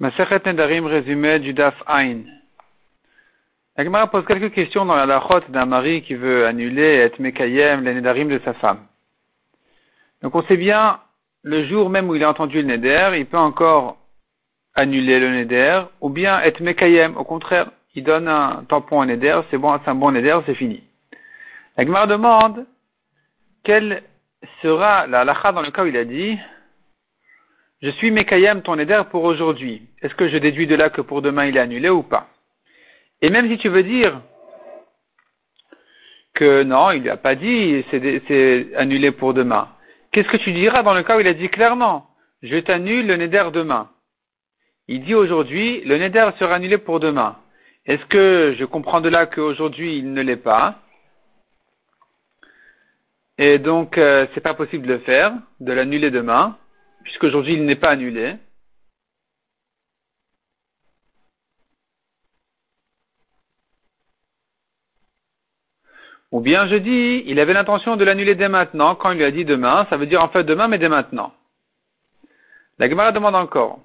Masechet Nedarim résumé du Daf Ain. La pose quelques questions dans la lachot d'un mari qui veut annuler et mekayem les Nedarim de sa femme. Donc on sait bien, le jour même où il a entendu le Neder, il peut encore annuler le Neder, ou bien être mekayem, au contraire, il donne un tampon au Neder, c'est bon, c'est un bon Neder, c'est fini. La demande, quelle sera la lacha dans le cas où il a dit, je suis Mekayem ton éder pour aujourd'hui. Est-ce que je déduis de là que pour demain il est annulé ou pas? Et même si tu veux dire que non, il n'a pas dit c'est annulé pour demain, qu'est-ce que tu diras dans le cas où il a dit clairement je t'annule le Neder demain? Il dit aujourd'hui le Neder sera annulé pour demain. Est-ce que je comprends de là qu'aujourd'hui il ne l'est pas? Et donc euh, c'est pas possible de le faire, de l'annuler demain puisqu'aujourd'hui il n'est pas annulé. Ou bien je dis, il avait l'intention de l'annuler dès maintenant, quand il lui a dit demain, ça veut dire en fait demain, mais dès maintenant. La Gemara demande encore.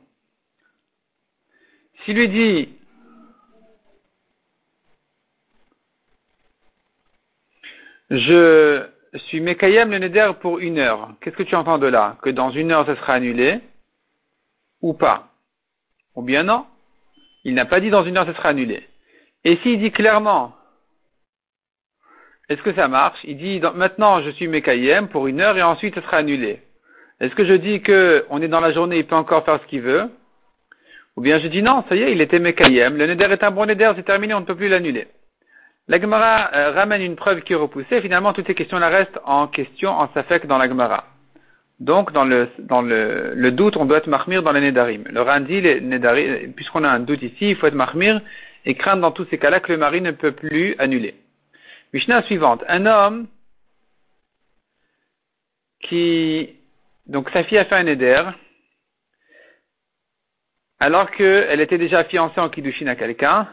S'il lui dit, je je suis Mekayem le Neder pour une heure. Qu'est-ce que tu entends de là? Que dans une heure, ça sera annulé? Ou pas? Ou bien non? Il n'a pas dit dans une heure, ça sera annulé. Et s'il dit clairement, est-ce que ça marche? Il dit maintenant, je suis Mekayem pour une heure et ensuite, ça sera annulé. Est-ce que je dis que on est dans la journée, il peut encore faire ce qu'il veut? Ou bien je dis non, ça y est, il était Mekayem, le Neder est un bon Neder, c'est terminé, on ne peut plus l'annuler. La Gemara euh, ramène une preuve qui est repoussée. Finalement, toutes ces questions-là restent en question, en safek dans la Gemara. Donc, dans le, dans le, le doute, on doit être marmir dans les Nedarim. Le Randi, les Nedarim, puisqu'on a un doute ici, il faut être marmir et craindre dans tous ces cas-là que le mari ne peut plus annuler. Mishnah suivante. Un homme qui, donc sa fille a fait un Neder, alors qu'elle était déjà fiancée en Kiddushin à quelqu'un,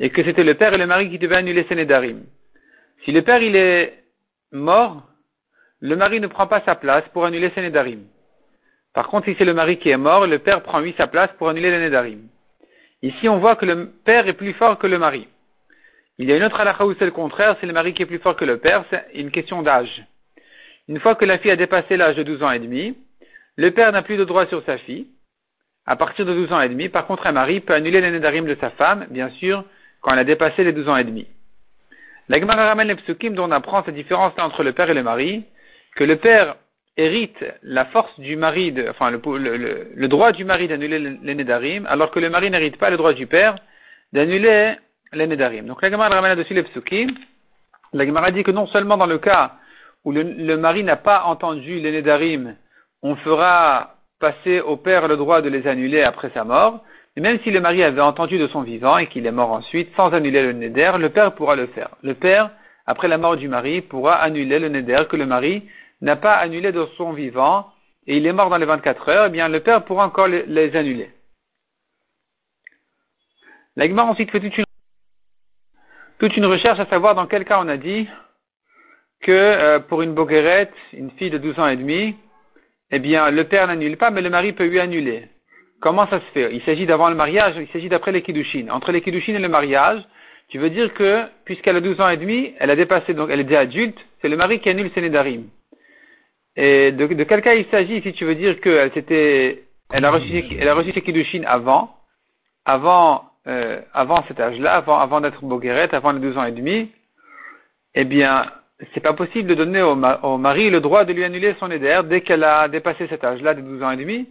et que c'était le père et le mari qui devaient annuler ses nédarim. Si le père il est mort, le mari ne prend pas sa place pour annuler ses nédarim. Par contre, si c'est le mari qui est mort, le père prend lui sa place pour annuler les. Ici, on voit que le père est plus fort que le mari. Il y a une autre halakha où c'est le contraire, c'est le mari qui est plus fort que le père, c'est une question d'âge. Une fois que la fille a dépassé l'âge de 12 ans et demi, le père n'a plus de droit sur sa fille. À partir de 12 ans et demi, par contre, un mari peut annuler les nédarim de sa femme, bien sûr, quand elle a dépassé les 12 ans et demi. La Gemara ramène les psukim dont on apprend cette différence entre le père et le mari, que le père hérite la force du mari, de, enfin le, droit du mari d'annuler les alors que le mari n'hérite pas le droit du père d'annuler les. Donc la Gemara ramène là-dessus les psukim. La Gemara dit que non seulement dans le cas où le, mari n'a pas entendu les on fera passer au père le droit de les annuler après sa mort, et même si le mari avait entendu de son vivant et qu'il est mort ensuite, sans annuler le neder, le père pourra le faire. Le père, après la mort du mari, pourra annuler le neder que le mari n'a pas annulé de son vivant et il est mort dans les 24 heures, eh bien le père pourra encore les, annuler. L'Agmar ensuite fait toute une, toute une recherche à savoir dans quel cas on a dit que euh, pour une boguerette, une fille de 12 ans et demi, eh bien le père n'annule pas, mais le mari peut lui annuler. Comment ça se fait? Il s'agit d'avant le mariage, il s'agit d'après les Kiddushin. Entre les Kiddushin et le mariage, tu veux dire que, puisqu'elle a 12 ans et demi, elle a dépassé, donc elle est déjà adulte, c'est le mari qui annule ses nédarim. Et de, de, quel cas il s'agit si tu veux dire qu'elle s'était, elle a reçu, elle ses Kiddushin avant, avant, euh, avant cet âge-là, avant, d'être boguerette, avant les 12 ans et demi, eh bien, c'est pas possible de donner au, au, mari le droit de lui annuler son éder dès qu'elle a dépassé cet âge-là de 12 ans et demi,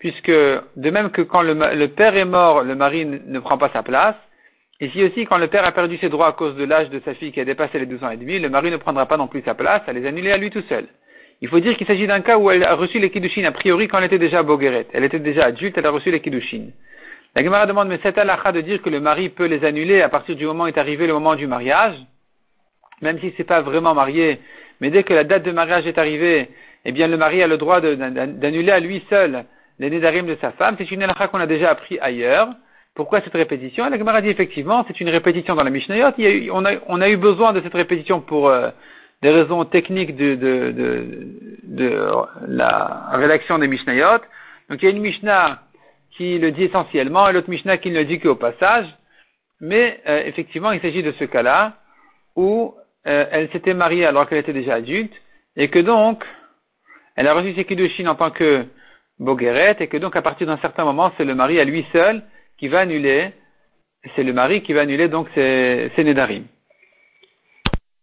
puisque de même que quand le, père est mort, le mari ne, prend pas sa place, ici aussi, quand le père a perdu ses droits à cause de l'âge de sa fille qui a dépassé les 12 ans et demi, le mari ne prendra pas non plus sa place, à les annuler à lui tout seul. Il faut dire qu'il s'agit d'un cas où elle a reçu les kiddushin a priori quand elle était déjà bogueret. Elle était déjà adulte, elle a reçu les kiddushin. La Gemara demande, mais c'est halakha de dire que le mari peut les annuler à partir du moment où est arrivé le moment du mariage, même si c'est pas vraiment marié, mais dès que la date de mariage est arrivée, eh bien le mari a le droit d'annuler à lui seul les nédarim de sa femme, c'est une halakha qu'on a déjà appris ailleurs. Pourquoi cette répétition? La Gemara dit effectivement, c'est une répétition dans la Mishnayot. on, a, on, a, eu besoin de cette répétition pour euh, des raisons techniques de, de, de, de, la rédaction des Mishnayot. Donc il y a une Mishnah qui le dit essentiellement et l'autre Mishnah qui ne le dit qu'au passage. Mais euh, effectivement, il s'agit de ce cas-là où euh, elle s'était mariée alors qu'elle était déjà adulte et que donc elle a reçu ses kiddushin en tant que Bogueret et que donc à partir d'un certain moment, c'est le mari à lui seul qui va annuler, c'est le mari qui va annuler donc ses, ses Nedarim.